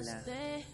detrás.